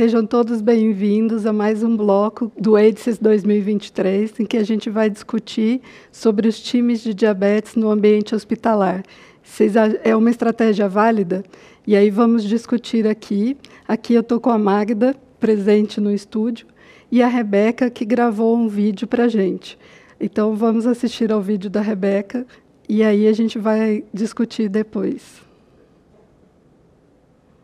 Sejam todos bem-vindos a mais um bloco do AIDS 2023, em que a gente vai discutir sobre os times de diabetes no ambiente hospitalar. É uma estratégia válida? E aí vamos discutir aqui. Aqui eu estou com a Magda, presente no estúdio, e a Rebeca, que gravou um vídeo para a gente. Então vamos assistir ao vídeo da Rebeca e aí a gente vai discutir depois.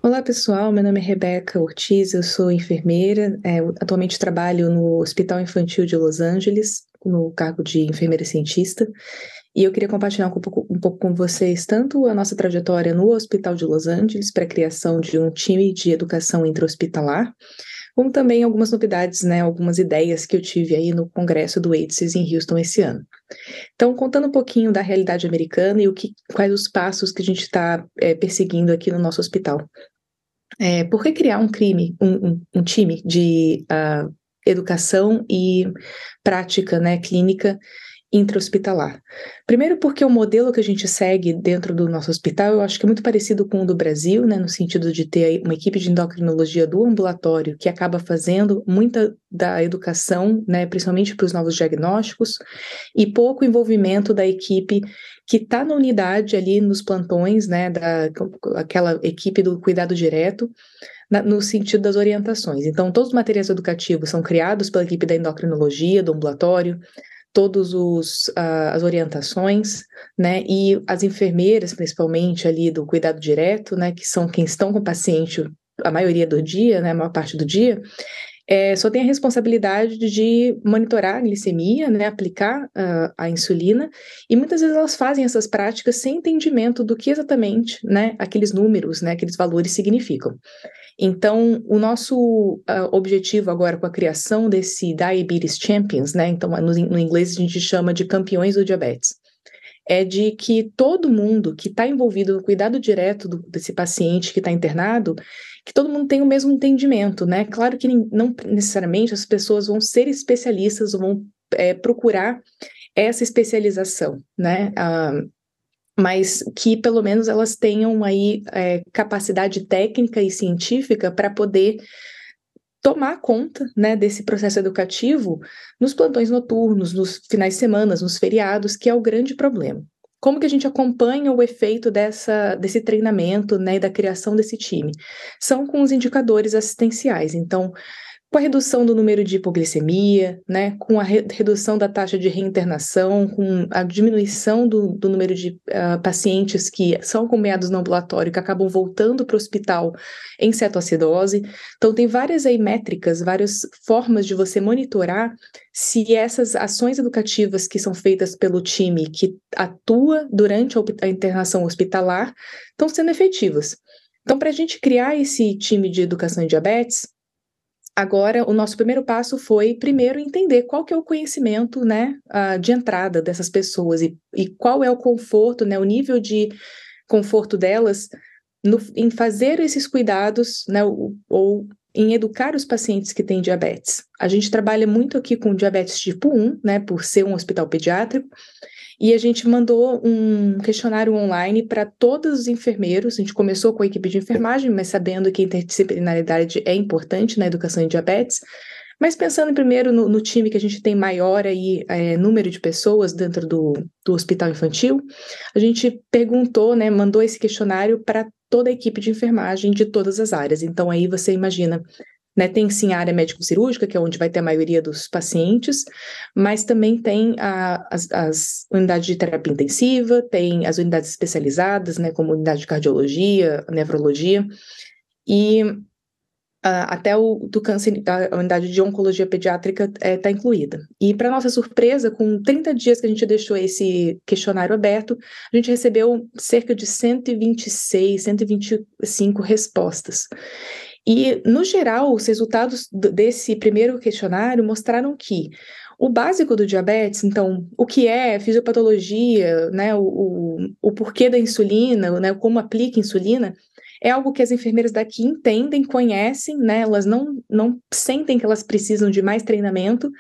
Olá pessoal, meu nome é Rebeca Ortiz, eu sou enfermeira, é, atualmente trabalho no Hospital Infantil de Los Angeles, no cargo de enfermeira cientista, e eu queria compartilhar um pouco, um pouco com vocês tanto a nossa trajetória no Hospital de Los Angeles para a criação de um time de educação intra-hospitalar, como também algumas novidades, né, algumas ideias que eu tive aí no congresso do AIDS em Houston esse ano. Então, contando um pouquinho da realidade americana e o que, quais os passos que a gente está é, perseguindo aqui no nosso hospital. É, por que criar um crime, um, um, um time de uh, educação e prática né, clínica intra-hospitalar? Primeiro porque o modelo que a gente segue dentro do nosso hospital, eu acho que é muito parecido com o do Brasil, né, no sentido de ter uma equipe de endocrinologia do ambulatório que acaba fazendo muita da educação, né, principalmente para os novos diagnósticos, e pouco envolvimento da equipe que está na unidade ali nos plantões, né, da aquela equipe do cuidado direto, na, no sentido das orientações. Então, todos os materiais educativos são criados pela equipe da endocrinologia, do ambulatório, todos os uh, as orientações, né, e as enfermeiras, principalmente ali do cuidado direto, né, que são quem estão com o paciente a maioria do dia, né, a maior parte do dia, é, só tem a responsabilidade de monitorar a glicemia, né, aplicar uh, a insulina, e muitas vezes elas fazem essas práticas sem entendimento do que exatamente né, aqueles números, né, aqueles valores significam. Então, o nosso uh, objetivo agora com a criação desse Diabetes Champions, né, então no, no inglês a gente chama de campeões do diabetes, é de que todo mundo que está envolvido no cuidado direto do, desse paciente que está internado, que todo mundo tenha o mesmo entendimento, né? Claro que não necessariamente as pessoas vão ser especialistas ou vão é, procurar essa especialização, né? Ah, mas que pelo menos elas tenham aí é, capacidade técnica e científica para poder tomar conta né, desse processo educativo nos plantões noturnos, nos finais de semana, nos feriados, que é o grande problema. Como que a gente acompanha o efeito dessa, desse treinamento né, e da criação desse time? São com os indicadores assistenciais. Então, com a redução do número de hipoglicemia, né, com a re redução da taxa de reinternação, com a diminuição do, do número de uh, pacientes que são acompanhados no ambulatório que acabam voltando para o hospital em cetoacidose. Então, tem várias aí métricas, várias formas de você monitorar se essas ações educativas que são feitas pelo time que atua durante a internação hospitalar estão sendo efetivas. Então, para a gente criar esse time de educação em diabetes, Agora, o nosso primeiro passo foi, primeiro, entender qual que é o conhecimento né, uh, de entrada dessas pessoas e, e qual é o conforto, né, o nível de conforto delas no, em fazer esses cuidados né, ou, ou em educar os pacientes que têm diabetes. A gente trabalha muito aqui com diabetes tipo 1, né, por ser um hospital pediátrico, e a gente mandou um questionário online para todos os enfermeiros. A gente começou com a equipe de enfermagem, mas sabendo que a interdisciplinaridade é importante na educação em diabetes. Mas pensando primeiro no, no, time que a gente tem maior aí, é, número de pessoas dentro do, do hospital infantil, a gente perguntou, né, mandou esse questionário para toda a equipe de enfermagem de todas as áreas. Então aí você imagina né, tem sim a área médico-cirúrgica, que é onde vai ter a maioria dos pacientes, mas também tem a, as, as, unidades de terapia intensiva, tem as unidades especializadas, né, como unidade de cardiologia, nefrologia, e uh, até o do câncer, a unidade de oncologia pediátrica está é, tá incluída. E, para nossa surpresa, com 30 dias que a gente deixou esse questionário aberto, a gente recebeu cerca de 126, 125 respostas. E, no geral, os resultados desse primeiro questionário mostraram que o básico do diabetes, então, o que é fisiopatologia, né, o, o, o porquê da insulina, né, como aplica insulina, é algo que as enfermeiras daqui entendem, conhecem, né? Elas não, não sentem que elas precisam de mais treinamento,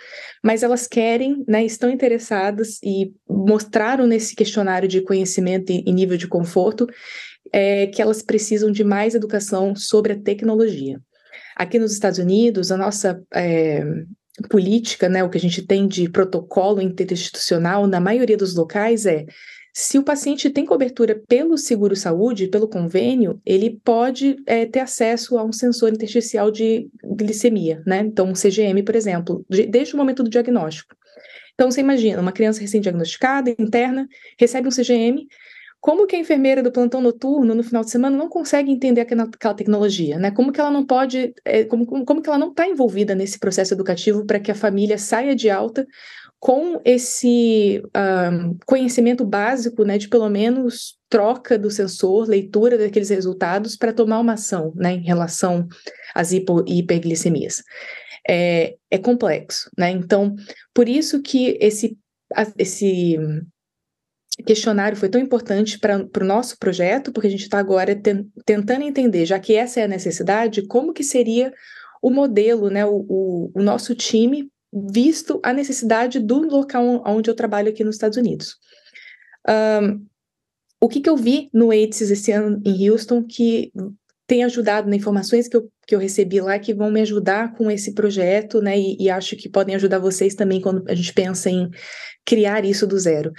mas elas querem, né? Estão interessadas e mostraram nesse questionário de conhecimento e, e nível de conforto é, que elas precisam de mais educação sobre a tecnologia. Aqui nos Estados Unidos, a nossa é, política, né, o que a gente tem de protocolo interinstitucional na maioria dos locais é se o paciente tem cobertura pelo seguro-saúde, pelo convênio, ele pode é, ter acesso a um sensor intersticial de glicemia, né? Então, um CGM, por exemplo, de, desde o momento do diagnóstico. Então, você imagina, uma criança recém-diagnosticada, interna, recebe um CGM, como que a enfermeira do plantão noturno, no final de semana, não consegue entender aquela, tecnologia, né? Como que ela não pode, é, como, como que ela não está envolvida nesse processo educativo para que a família saia de alta com esse um, conhecimento básico, né, de pelo menos troca do sensor, leitura daqueles resultados para tomar uma ação, né, em relação às hipo e hiperglicemias. É, é complexo, né? Então, por isso que esse, esse questionário foi tão importante para o nosso projeto, porque a gente está agora ten, tentando entender, já que essa é a necessidade, como que seria o modelo, né, o, o, o nosso time visto a necessidade do local onde eu trabalho aqui nos Estados Unidos. Um, o que, que eu vi no AIDS esse ano em Houston que tem ajudado, né, informações que eu, que eu recebi lá que vão me ajudar com esse projeto, né, e, e acho que podem ajudar vocês também quando a gente pensa em criar isso do zero.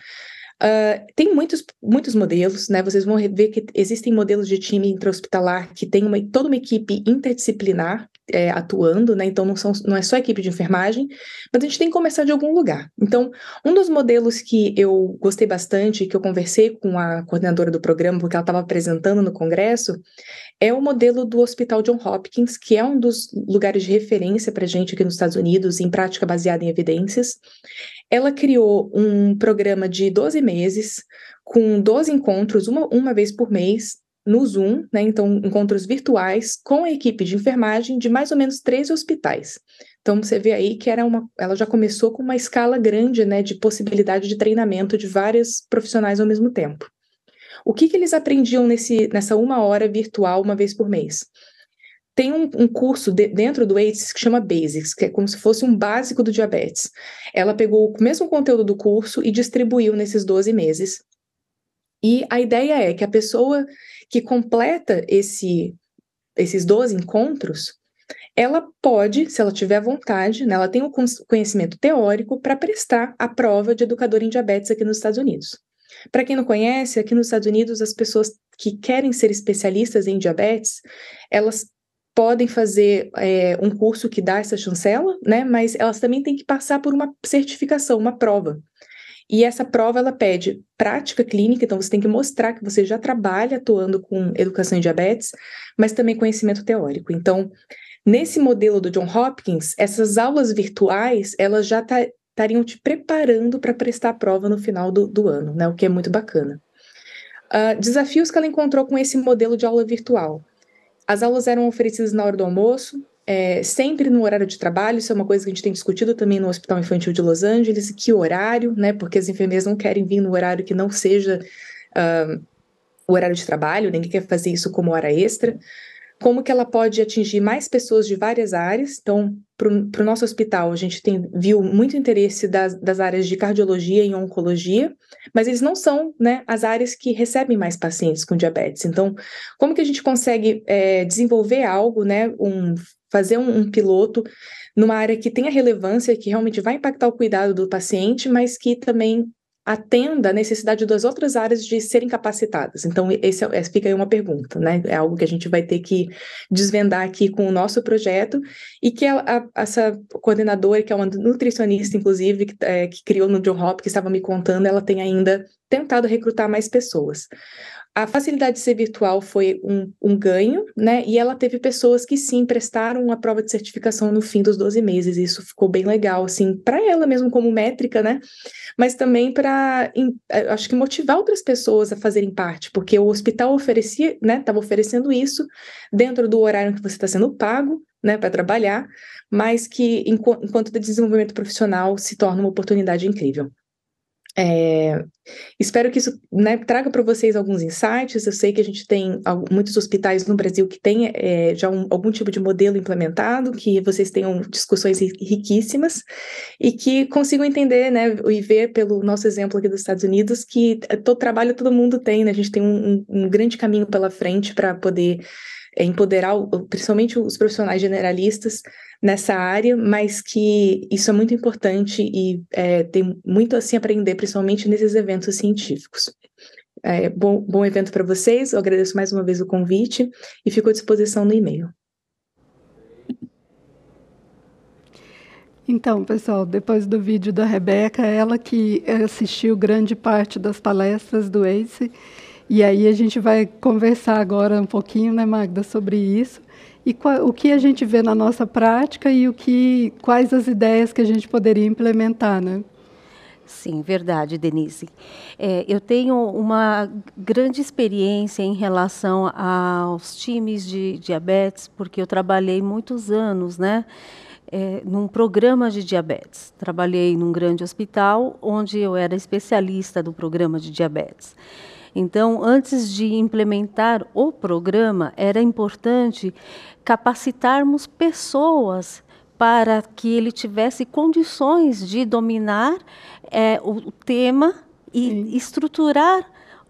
Uh, tem muitos, muitos modelos, né? Vocês vão ver que existem modelos de time intra-hospitalar que tem uma, toda uma equipe interdisciplinar é, atuando, né? Então não, são, não é só equipe de enfermagem, mas a gente tem que começar de algum lugar. Então, um dos modelos que eu gostei bastante, que eu conversei com a coordenadora do programa, porque ela estava apresentando no congresso, é o modelo do Hospital John Hopkins, que é um dos lugares de referência para a gente aqui nos Estados Unidos em prática baseada em evidências. Ela criou um programa de 12 meses, com 12 encontros, uma, uma vez por mês, no Zoom, né, então encontros virtuais com a equipe de enfermagem de mais ou menos três hospitais. Então você vê aí que era uma, ela já começou com uma escala grande, né, de possibilidade de treinamento de vários profissionais ao mesmo tempo. O que, que eles aprendiam nesse, nessa uma hora virtual uma vez por mês? Tem um, um curso de, dentro do ACES que chama Basics, que é como se fosse um básico do diabetes. Ela pegou o mesmo conteúdo do curso e distribuiu nesses 12 meses. E a ideia é que a pessoa que completa esse, esses 12 encontros, ela pode, se ela tiver vontade, né, ela tem o conhecimento teórico para prestar a prova de educador em diabetes aqui nos Estados Unidos. Para quem não conhece, aqui nos Estados Unidos, as pessoas que querem ser especialistas em diabetes, elas podem fazer é, um curso que dá essa chancela, né? Mas elas também têm que passar por uma certificação, uma prova. E essa prova ela pede prática clínica, então você tem que mostrar que você já trabalha atuando com educação em diabetes, mas também conhecimento teórico. Então, nesse modelo do John Hopkins, essas aulas virtuais, elas já estariam te preparando para prestar a prova no final do, do ano, né? O que é muito bacana. Uh, desafios que ela encontrou com esse modelo de aula virtual. As aulas eram oferecidas na hora do almoço, é, sempre no horário de trabalho, isso é uma coisa que a gente tem discutido também no Hospital Infantil de Los Angeles, que horário, né? Porque as enfermeiras não querem vir no horário que não seja uh, o horário de trabalho, ninguém quer fazer isso como hora extra como que ela pode atingir mais pessoas de várias áreas. Então, para o nosso hospital, a gente tem, viu muito interesse das, das áreas de cardiologia e oncologia, mas eles não são né, as áreas que recebem mais pacientes com diabetes. Então, como que a gente consegue é, desenvolver algo, né, um, fazer um, um piloto numa área que tenha relevância, que realmente vai impactar o cuidado do paciente, mas que também atenda a necessidade das outras áreas de serem capacitadas. Então, esse, é, essa fica aí uma pergunta, né? É algo que a gente vai ter que desvendar aqui com o nosso projeto e que a, a, essa coordenadora, que é uma nutricionista, inclusive, que, é, que criou no John Hopkins, que estava me contando, ela tem ainda tentado recrutar mais pessoas a facilidade de ser virtual foi um, um, ganho, né? E ela teve pessoas que sim prestaram uma prova de certificação no fim dos 12 meses. Isso ficou bem legal, assim, para ela mesmo como métrica, né? Mas também para, eh, acho que motivar outras pessoas a fazerem parte, porque o hospital oferecia, né? Estava oferecendo isso dentro do horário que você está sendo pago, né? Para trabalhar, mas que enquanto, enquanto de desenvolvimento profissional se torna uma oportunidade incrível. É, espero que isso né, traga para vocês alguns insights. Eu sei que a gente tem muitos hospitais no Brasil que têm é, já um, algum tipo de modelo implementado, que vocês tenham discussões riquíssimas e que consigam entender né, e ver pelo nosso exemplo aqui dos Estados Unidos que todo trabalho todo mundo tem, né? a gente tem um, um grande caminho pela frente para poder empoderar principalmente os profissionais generalistas nessa área, mas que isso é muito importante e é, tem muito a se aprender, principalmente nesses eventos científicos. É, bom, bom evento para vocês, eu agradeço mais uma vez o convite e fico à disposição no e-mail. Então, pessoal, depois do vídeo da Rebeca, ela que assistiu grande parte das palestras do ACE, e aí a gente vai conversar agora um pouquinho, né, Magda, sobre isso e o que a gente vê na nossa prática e o que, quais as ideias que a gente poderia implementar, né? Sim, verdade, Denise. É, eu tenho uma grande experiência em relação aos times de diabetes, porque eu trabalhei muitos anos, né? É, num programa de diabetes. Trabalhei num grande hospital, onde eu era especialista do programa de diabetes. Então, antes de implementar o programa, era importante capacitarmos pessoas para que ele tivesse condições de dominar é, o, tema e Sim. estruturar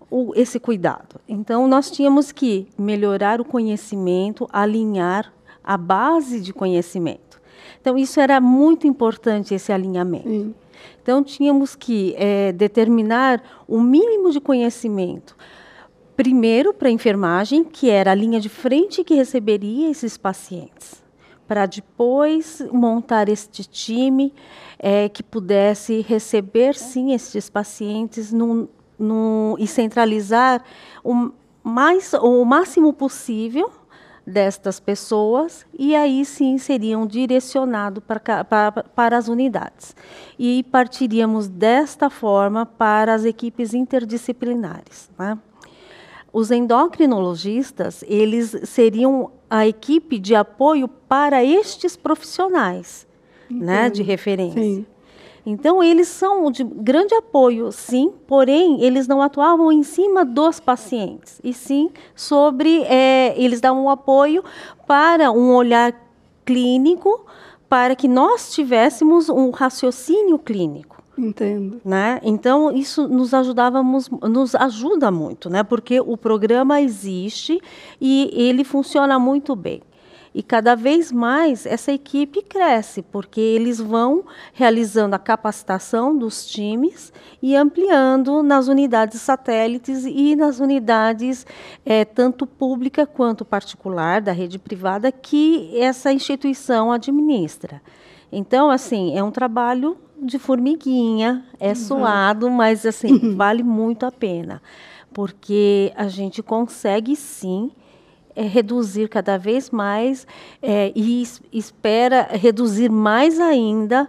o, esse cuidado. Então, nós tínhamos que melhorar o conhecimento, alinhar a base de conhecimento. Então, isso era muito importante, esse alinhamento. Sim. Então, tínhamos que é, determinar o mínimo de conhecimento. Primeiro, para a enfermagem, que era a linha de frente que receberia esses pacientes, para depois montar este time é, que pudesse receber, sim, esses pacientes no, no, e centralizar o, mais, o máximo possível destas pessoas e aí sim seriam direcionados para, para, para as unidades. E partiríamos desta forma para as equipes interdisciplinares. Né? Os endocrinologistas, eles seriam a equipe de apoio para estes profissionais, né, de referência. Sim. Então, eles são de grande apoio, sim, porém, eles não atuavam em cima dos pacientes, e sim sobre. É, eles davam um apoio para um olhar clínico, para que nós tivéssemos um raciocínio clínico. Entendo. Né? Então, isso nos ajudávamos, nos ajuda muito, né? porque o programa existe e ele funciona muito bem. E cada vez mais essa equipe cresce, porque eles vão realizando a capacitação dos times e ampliando nas unidades satélites e nas unidades é, tanto pública quanto particular, da rede privada, que essa instituição administra. Então, assim, é um trabalho de formiguinha, é uhum. suado, mas assim, vale muito a pena, porque a gente consegue sim é, reduzir cada vez mais é, e espera reduzir mais ainda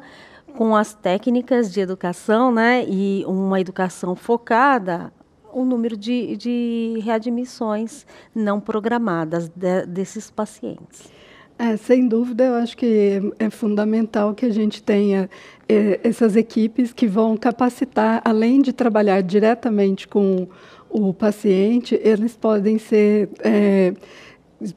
com as técnicas de educação, né, e uma educação focada, o número de, de readmissões não programadas de, desses pacientes. É, sem dúvida, eu acho que é fundamental que a gente tenha é, essas equipes que vão capacitar, além de trabalhar diretamente com o paciente, eles podem ser é,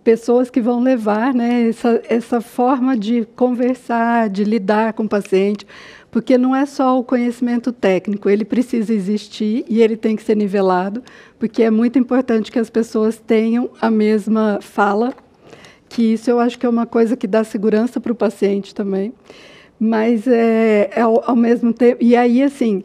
pessoas que vão levar né, essa, essa forma de conversar, de lidar com o paciente, porque não é só o conhecimento técnico, ele precisa existir e ele tem que ser nivelado, porque é muito importante que as pessoas tenham a mesma fala, que isso eu acho que é uma coisa que dá segurança para o paciente também. Mas é, é ao, ao mesmo tempo. E aí, assim,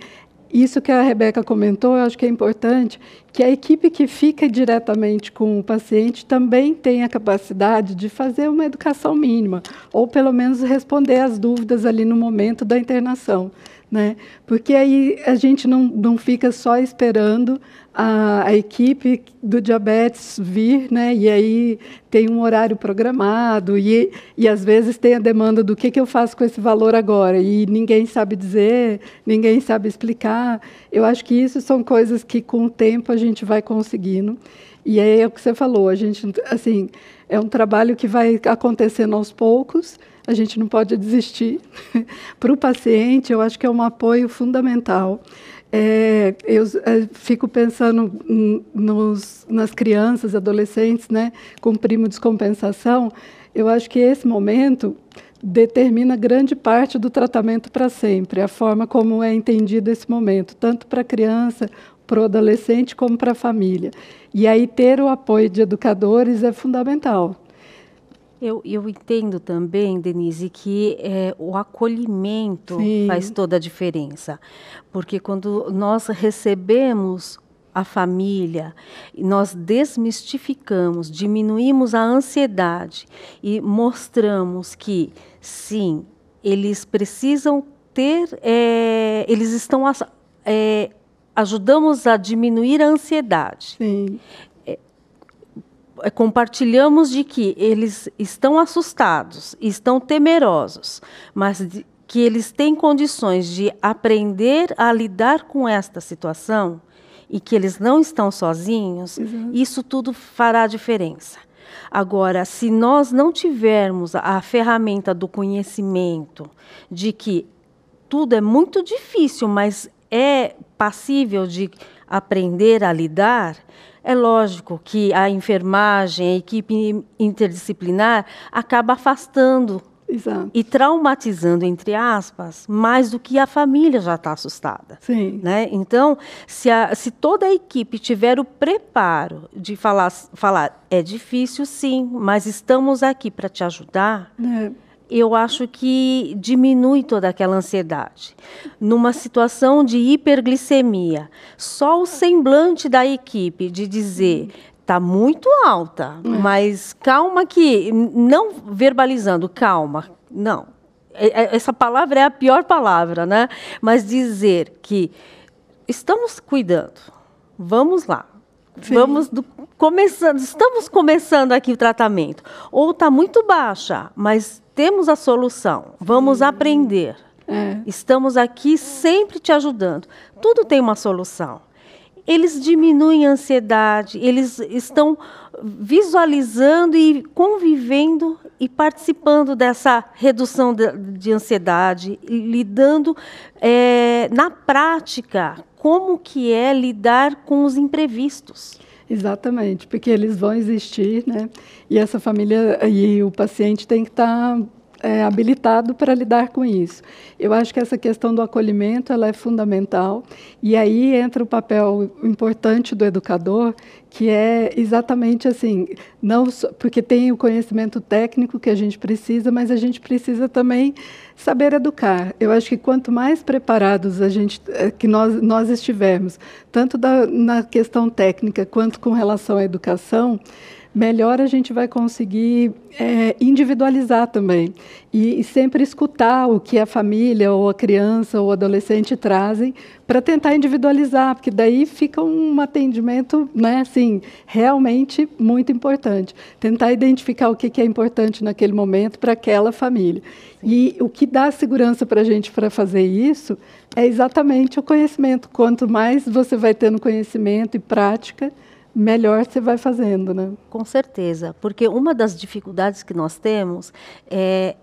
isso que a Rebeca comentou, eu acho que é importante, que a equipe que fica diretamente com o paciente também tem a capacidade de fazer uma educação mínima, ou pelo menos responder às dúvidas ali no momento da internação. Né? Porque aí a gente não, não fica só esperando a, a, equipe do diabetes vir, né? E aí tem um horário programado e, e às vezes tem a demanda do que, que eu faço com esse valor agora e ninguém sabe dizer, ninguém sabe explicar. Eu acho que isso são coisas que com o tempo a gente vai conseguindo. E é o que você falou, a gente assim é um trabalho que vai acontecendo aos poucos. A gente não pode desistir. Para o paciente, eu acho que é um apoio fundamental. É, eu, é, fico pensando nos, nas crianças, adolescentes, né, com primo descompensação. Eu acho que esse momento determina grande parte do tratamento para sempre, a forma como é entendido esse momento, tanto para a criança para o adolescente como para a família. E aí ter o apoio de educadores é fundamental. Eu, eu entendo também, Denise, que é, o acolhimento Sim. faz toda a diferença. Porque quando nós recebemos a família, nós desmistificamos, diminuímos a ansiedade e mostramos que, sim, eles precisam ter, é, eles estão, é, ajudamos a diminuir a ansiedade. Sim. É, compartilhamos de que eles estão assustados, estão temerosos, mas de, que eles têm condições de aprender a lidar com esta situação e que eles não estão sozinhos, isso tudo fará diferença. Agora, se nós não tivermos a ferramenta do conhecimento de que tudo é muito difícil, mas é passível de aprender a lidar, é lógico que a enfermagem, a equipe interdisciplinar, acaba afastando Exato. e traumatizando, entre aspas, mais do que a família já está assustada. Sim. Né? Então, se, a, se toda a equipe tiver o preparo de falar, falar, é difícil sim, mas estamos aqui para te ajudar. É eu acho que diminui toda aquela ansiedade. Numa situação de hiperglicemia, só o semblante da equipe de dizer está muito alta, é. mas calma que não verbalizando, calma, não. É, é, essa palavra é a pior palavra, né? Mas dizer que estamos cuidando, vamos lá, Sim. vamos do, começando, estamos começando aqui o tratamento, ou está muito baixa, mas temos a solução, vamos Sim. aprender. É. Estamos aqui sempre te ajudando. Tudo tem uma solução. Eles diminuem a ansiedade, eles estão visualizando e convivendo e participando dessa redução de, de ansiedade, lidando é, na prática como que é lidar com os imprevistos. Exatamente, porque eles vão existir, né? E essa família e o paciente tem que estar tá, é, habilitado para lidar com isso. Eu acho que essa questão do acolhimento ela é fundamental e aí entra o papel importante do educador, que é exatamente assim, não só, porque tem o conhecimento técnico que a gente precisa, mas a gente precisa também saber educar. Eu acho que quanto mais preparados a gente eh, que nós nós estivermos, tanto da, na questão técnica quanto com relação à educação, melhor a gente vai conseguir é, individualizar também e, e, sempre escutar o que a família ou a criança ou o adolescente trazem para tentar individualizar, porque daí fica um atendimento, né, assim, realmente muito importante. Tentar identificar o que, que é importante naquele momento para aquela família. Sim. E o que dá segurança para a gente para fazer isso é exatamente o conhecimento. Quanto mais você vai tendo conhecimento e prática, melhor você vai fazendo, né? Com certeza, porque uma das dificuldades que nós temos é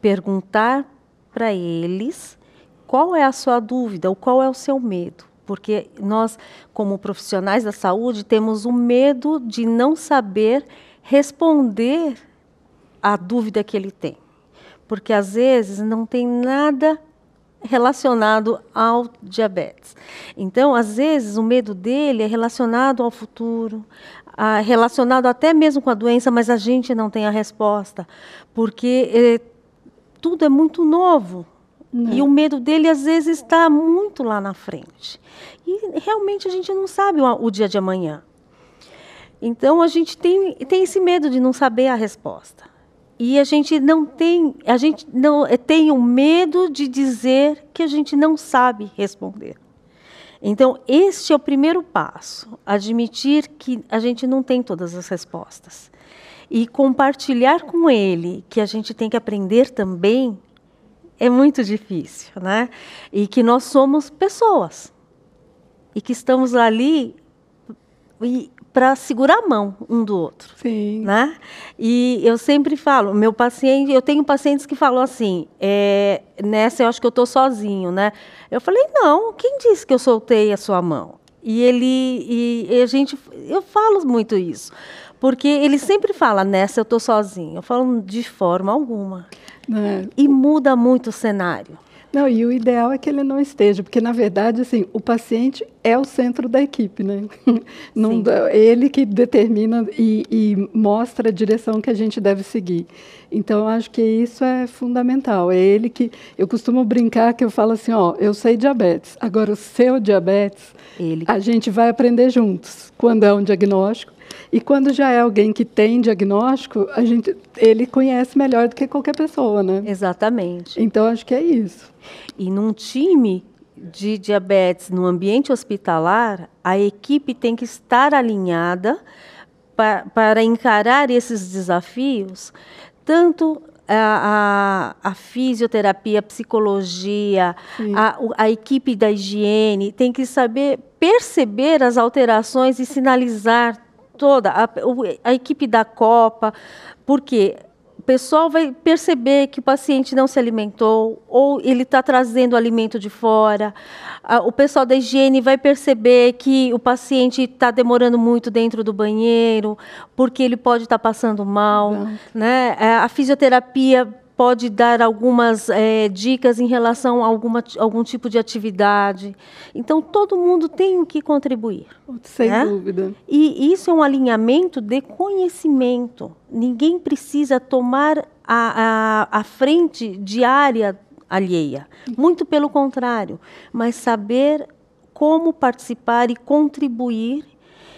perguntar para eles qual é a sua dúvida ou qual é o seu medo. Porque nós, como profissionais da saúde, temos o medo de não saber responder à dúvida que ele tem. Porque às vezes não tem nada relacionado ao diabetes. Então, às vezes, o medo dele é relacionado ao futuro, relacionado até mesmo com a doença, mas a gente não tem a resposta, porque é, tudo é muito novo. Não. E o medo dele, às vezes, está muito lá na frente. E realmente a gente não sabe o, o dia de amanhã. Então, a gente tem, tem esse medo de não saber a resposta. E a gente não tem, a gente não eh, tem o medo de dizer que a gente não sabe responder. Então, este é o primeiro passo, admitir que a gente não tem todas as respostas. E compartilhar com ele que a gente tem que aprender também é muito difícil, né? E que nós somos pessoas. E que estamos ali e para segurar a mão um do outro. Sim. Né? E eu sempre falo, meu paciente, eu tenho pacientes que falam assim, é, nessa eu acho que eu estou sozinho, né? Eu falei, não, quem disse que eu soltei a sua mão? E ele, e, e a gente, eu falo muito isso, porque ele sempre fala, nessa eu estou sozinho. Eu falo de forma alguma. É. E muda muito o cenário. Não, e o ideal é que ele não esteja, porque na verdade, assim, o paciente é o centro da equipe, né? Não, ele que determina e, e, mostra a direção que a gente deve seguir. Então, acho que isso é fundamental. É ele que eu costumo brincar que eu falo assim, ó, eu sei diabetes. Agora o seu diabetes, ele. a gente vai aprender juntos. Quando é um diagnóstico, e quando já é alguém que tem diagnóstico, a gente, ele conhece melhor do que qualquer pessoa, né? Exatamente. Então acho que é isso. E num time de diabetes no ambiente hospitalar, a equipe tem que estar alinhada para, para encarar esses desafios, tanto a, a, a, fisioterapia, a psicologia, a, a, equipe da higiene tem que saber perceber as alterações e sinalizar toda, a, a equipe da Copa, porque o pessoal vai perceber que o paciente não se alimentou ou ele está trazendo alimento de fora. O pessoal da higiene vai perceber que o paciente está demorando muito dentro do banheiro porque ele pode estar tá passando mal. Né? É, a fisioterapia pode dar algumas é, dicas em relação a alguma, algum tipo de atividade. Então, todo mundo tem que contribuir. Sem né? dúvida. E isso é um alinhamento de conhecimento. Ninguém precisa tomar a, a, a frente diária alheia. Muito pelo contrário. Mas saber como participar e contribuir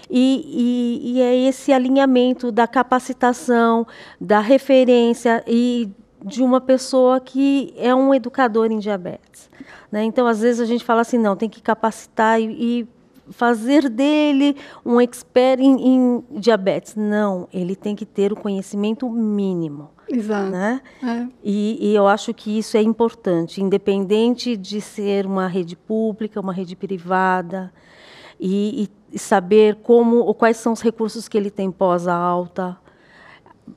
e, e, e, é esse alinhamento da capacitação, da referência e de uma pessoa que é um educador em diabetes. Né? Então, às vezes, a gente fala assim, não, tem que capacitar e, e fazer dele um expert em, em, diabetes. Não, ele tem que ter o conhecimento mínimo. Exato. Né? É. E, e, eu acho que isso é importante, independente de ser uma rede pública, uma rede privada, e, e saber como, ou quais são os recursos que ele tem pós-alta,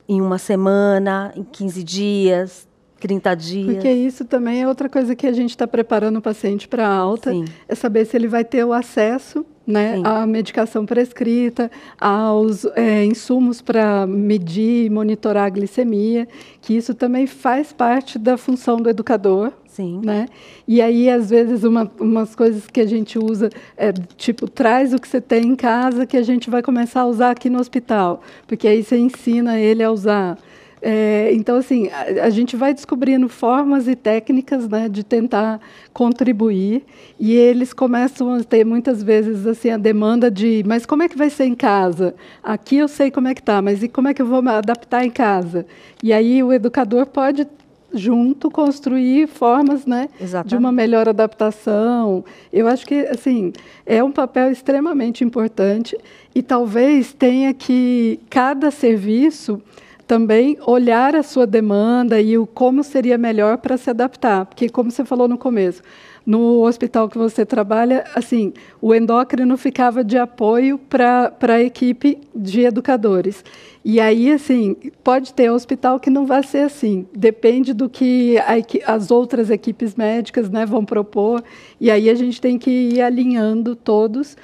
em uma semana, em 15 dias, 30 dias. Porque isso também é outra coisa que a gente está preparando o paciente para alta, Sim. é saber se ele vai ter o acesso né, à medicação prescrita, aos é, insumos para medir e monitorar a glicemia, que isso também faz parte da função do educador. Sim. Né? E aí, às vezes, uma, umas coisas que a gente usa é tipo, traz o que você tem em casa que a gente vai começar a usar aqui no hospital, porque aí você ensina ele a usar. É, então, assim, a, a, gente vai descobrindo formas e técnicas né, de tentar contribuir, e eles começam a ter muitas vezes assim a demanda de, mas como é que vai ser em casa? Aqui eu sei como é que está, mas e como é que eu vou me adaptar em casa? E aí o educador pode junto construir formas né, de uma melhor adaptação. Eu acho que assim é um papel extremamente importante e talvez tenha que cada serviço também olhar a sua demanda e o como seria melhor para se adaptar, porque como você falou no começo, no hospital que você trabalha, assim, o endócrino ficava de apoio para a equipe de educadores. E aí, assim, pode ter hospital que não vai ser assim. Depende do que a, as outras equipes médicas né, vão propor. E aí a gente tem que ir alinhando todos.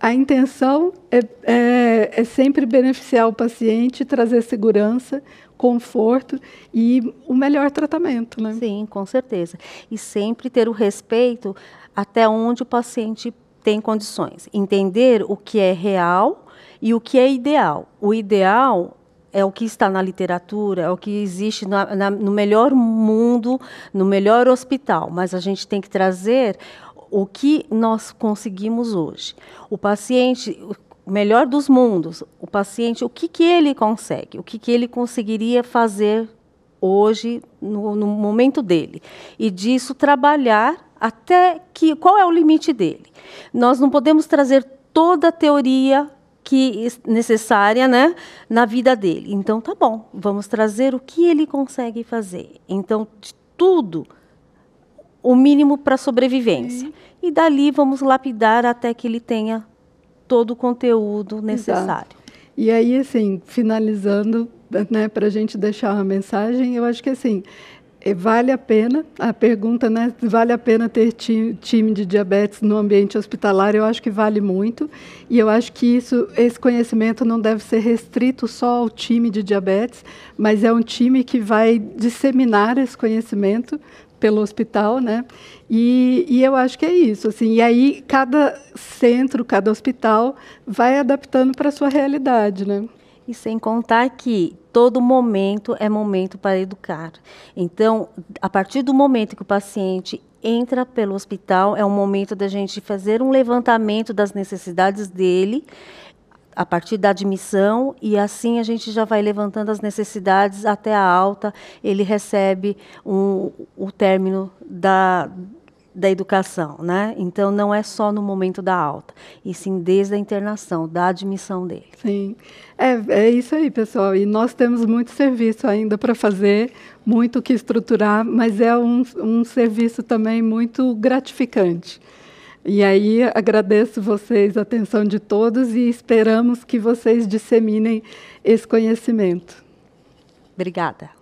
A intenção é, é, é sempre beneficiar o paciente, trazer segurança, conforto e o melhor tratamento, né? Sim, com certeza. E sempre ter o respeito até onde o paciente tem condições. Entender o que é real e o que é ideal. O ideal é o que está na literatura, é o que existe na, na, no melhor mundo, no melhor hospital, mas a gente tem que trazer o que nós conseguimos hoje. O paciente, o melhor dos mundos, o paciente, o que, que ele consegue, o que, que ele conseguiria fazer hoje, no, no momento dele. E disso trabalhar até que. Qual é o limite dele? Nós não podemos trazer toda a teoria que necessária, né, na vida dele. Então, tá bom, vamos trazer o que ele consegue fazer. Então, de tudo, o mínimo para sobrevivência. E dali vamos lapidar até que ele tenha todo o conteúdo necessário. Exato. E aí, assim, finalizando, né, para a gente deixar uma mensagem, eu acho que assim é, vale a pena, a pergunta, né, vale a pena ter time de diabetes no ambiente hospitalar, eu acho que vale muito, e eu acho que isso, esse conhecimento não deve ser restrito só ao time de diabetes, mas é um time que vai disseminar esse conhecimento pelo hospital, né? E, e, eu acho que é isso, assim. E aí cada centro, cada hospital vai adaptando para a sua realidade, né? E sem contar que todo momento é momento para educar. Então, a partir do momento que o paciente entra pelo hospital, é um momento da gente fazer um levantamento das necessidades dele a partir da admissão e assim a gente já vai levantando as necessidades até a alta, ele recebe um, o término da, da educação, né? Então não é só no momento da alta, e sim desde a internação, da admissão dele. Sim, é, é isso aí, pessoal. E nós temos muito serviço ainda para fazer, muito que estruturar, mas é um, um serviço também muito gratificante. E aí agradeço vocês, a atenção de todos e esperamos que vocês disseminem esse conhecimento. Obrigada.